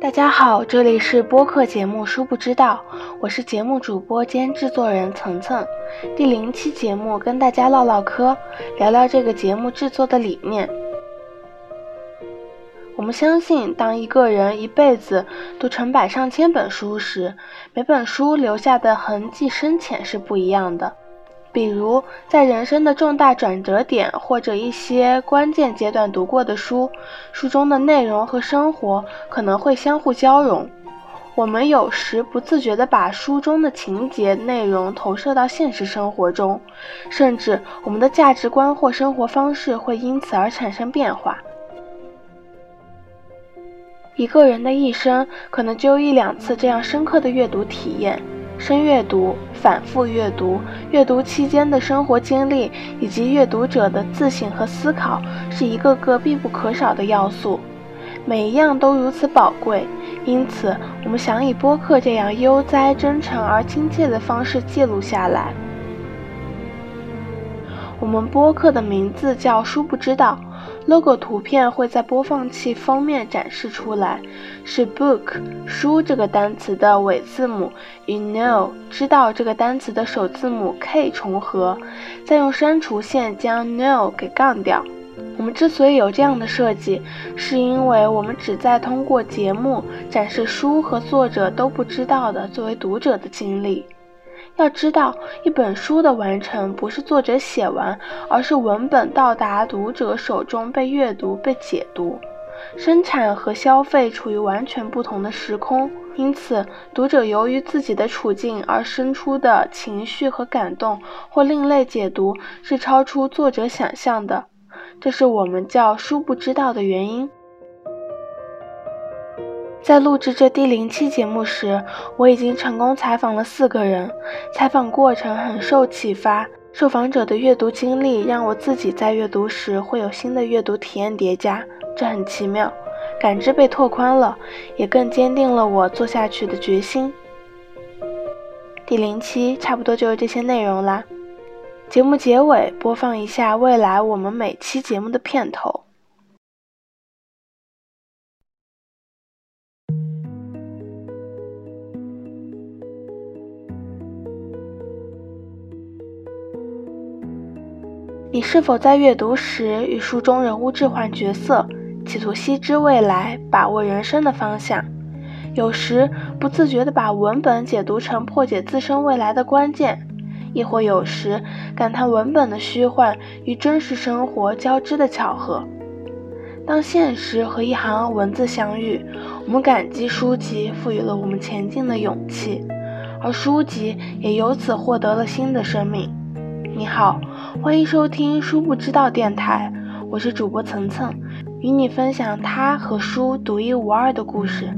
大家好，这里是播客节目《书不知道》，我是节目主播兼制作人层层。第零期节目跟大家唠唠嗑，聊聊这个节目制作的理念。我们相信，当一个人一辈子读成百上千本书时，每本书留下的痕迹深浅是不一样的。比如，在人生的重大转折点或者一些关键阶段读过的书，书中的内容和生活可能会相互交融。我们有时不自觉地把书中的情节内容投射到现实生活中，甚至我们的价值观或生活方式会因此而产生变化。一个人的一生可能只有一两次这样深刻的阅读体验。深阅读、反复阅读、阅读期间的生活经历以及阅读者的自省和思考，是一个个必不可少的要素。每一样都如此宝贵，因此我们想以播客这样悠哉、真诚而亲切的方式记录下来。我们播客的名字叫“书不知道”。Logo 图片会在播放器封面展示出来，是 book 书这个单词的尾字母与 know 知道这个单词的首字母 k 重合，再用删除线将 know 给杠掉。我们之所以有这样的设计，是因为我们旨在通过节目展示书和作者都不知道的作为读者的经历。要知道，一本书的完成不是作者写完，而是文本到达读者手中被阅读、被解读。生产和消费处于完全不同的时空，因此读者由于自己的处境而生出的情绪和感动或另类解读是超出作者想象的。这是我们叫“书不知道”的原因。在录制这第零期节目时，我已经成功采访了四个人。采访过程很受启发，受访者的阅读经历让我自己在阅读时会有新的阅读体验叠加，这很奇妙。感知被拓宽了，也更坚定了我做下去的决心。第零期差不多就是这些内容啦。节目结尾播放一下未来我们每期节目的片头。你是否在阅读时与书中人物置换角色，企图悉知未来，把握人生的方向？有时不自觉地把文本解读成破解自身未来的关键，亦或有时感叹文本的虚幻与真实生活交织的巧合。当现实和一行文字相遇，我们感激书籍赋予了我们前进的勇气，而书籍也由此获得了新的生命。你好，欢迎收听书不知道电台，我是主播层层，与你分享他和书独一无二的故事。